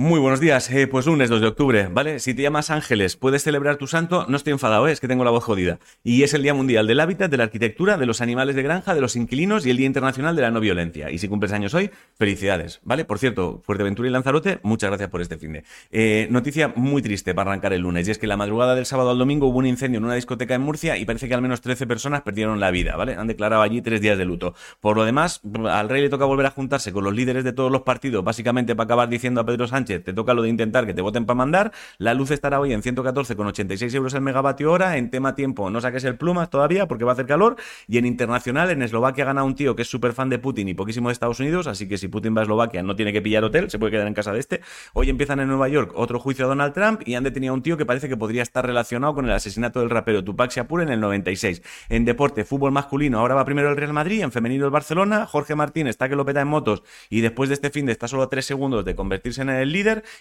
Muy buenos días, eh, pues lunes 2 de octubre, ¿vale? Si te llamas Ángeles, puedes celebrar tu santo, no estoy enfadado, ¿eh? es que tengo la voz jodida. Y es el Día Mundial del Hábitat, de la Arquitectura, de los Animales de Granja, de los Inquilinos y el Día Internacional de la No Violencia. Y si cumples años hoy, felicidades, ¿vale? Por cierto, Fuerteventura y Lanzarote, muchas gracias por este fin de. Eh, noticia muy triste para arrancar el lunes, y es que la madrugada del sábado al domingo hubo un incendio en una discoteca en Murcia y parece que al menos 13 personas perdieron la vida, ¿vale? Han declarado allí tres días de luto. Por lo demás, al rey le toca volver a juntarse con los líderes de todos los partidos, básicamente para acabar diciendo a Pedro Sánchez, te toca lo de intentar que te voten para mandar. La luz estará hoy en 114,86 euros el megavatio hora. En tema tiempo, no saques el plumas todavía porque va a hacer calor. Y en internacional, en Eslovaquia gana un tío que es súper fan de Putin y poquísimo de Estados Unidos. Así que si Putin va a Eslovaquia, no tiene que pillar hotel, se puede quedar en casa de este. Hoy empiezan en Nueva York otro juicio a Donald Trump y han detenido a un tío que parece que podría estar relacionado con el asesinato del rapero Tupac Shakur en el 96. En deporte, fútbol masculino, ahora va primero el Real Madrid, en femenino el Barcelona. Jorge Martín está que lo peta en motos y después de este fin de está solo a tres segundos de convertirse en el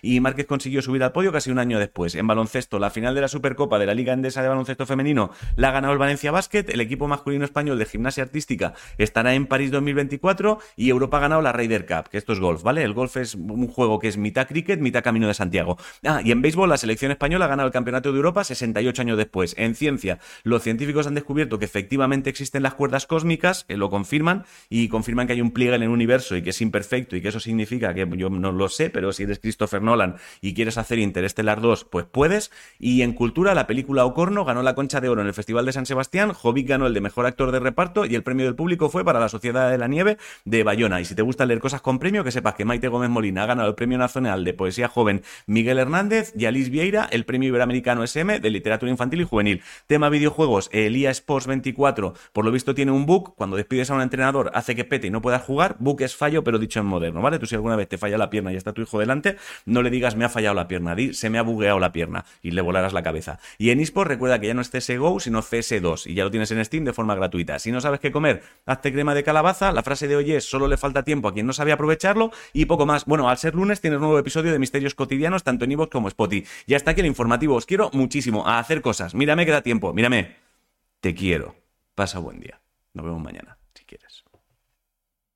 y Márquez consiguió subir al podio casi un año después. En baloncesto, la final de la Supercopa de la Liga Endesa de Baloncesto Femenino la ha ganado el Valencia Basket, el equipo masculino español de gimnasia artística estará en París 2024 y Europa ha ganado la Ryder Cup, que esto es golf, ¿vale? El golf es un juego que es mitad cricket, mitad camino de Santiago. Ah, y en béisbol la selección española ha ganado el Campeonato de Europa 68 años después. En ciencia, los científicos han descubierto que efectivamente existen las cuerdas cósmicas, lo confirman, y confirman que hay un pliegue en el universo y que es imperfecto y que eso significa que yo no lo sé, pero si eres Christopher Nolan y quieres hacer Interestelar 2, pues puedes. Y en cultura, la película Ocorno ganó la Concha de Oro en el Festival de San Sebastián, Jovic ganó el de Mejor Actor de Reparto y el premio del público fue para La Sociedad de la Nieve de Bayona. Y si te gusta leer cosas con premio, que sepas que Maite Gómez Molina ha ganado el Premio Nacional de Poesía Joven Miguel Hernández y Alice Vieira el Premio Iberoamericano SM de Literatura Infantil y Juvenil. Tema videojuegos, Elia Sports 24, por lo visto tiene un bug, cuando despides a un entrenador hace que pete y no puedas jugar, bug es fallo pero dicho en moderno, ¿vale? Tú si alguna vez te falla la pierna y está tu hijo delante, no le digas me ha fallado la pierna, di se me ha bugueado la pierna y le volarás la cabeza. Y en eSport recuerda que ya no es CSGO, sino CS2 y ya lo tienes en Steam de forma gratuita. Si no sabes qué comer, hazte crema de calabaza. La frase de hoy es solo le falta tiempo a quien no sabe aprovecharlo y poco más. Bueno, al ser lunes tienes un nuevo episodio de Misterios Cotidianos tanto en iVoox como Spotify. Ya está aquí el informativo. Os quiero muchísimo a hacer cosas. Mírame que da tiempo. Mírame. Te quiero. Pasa buen día. Nos vemos mañana, si quieres.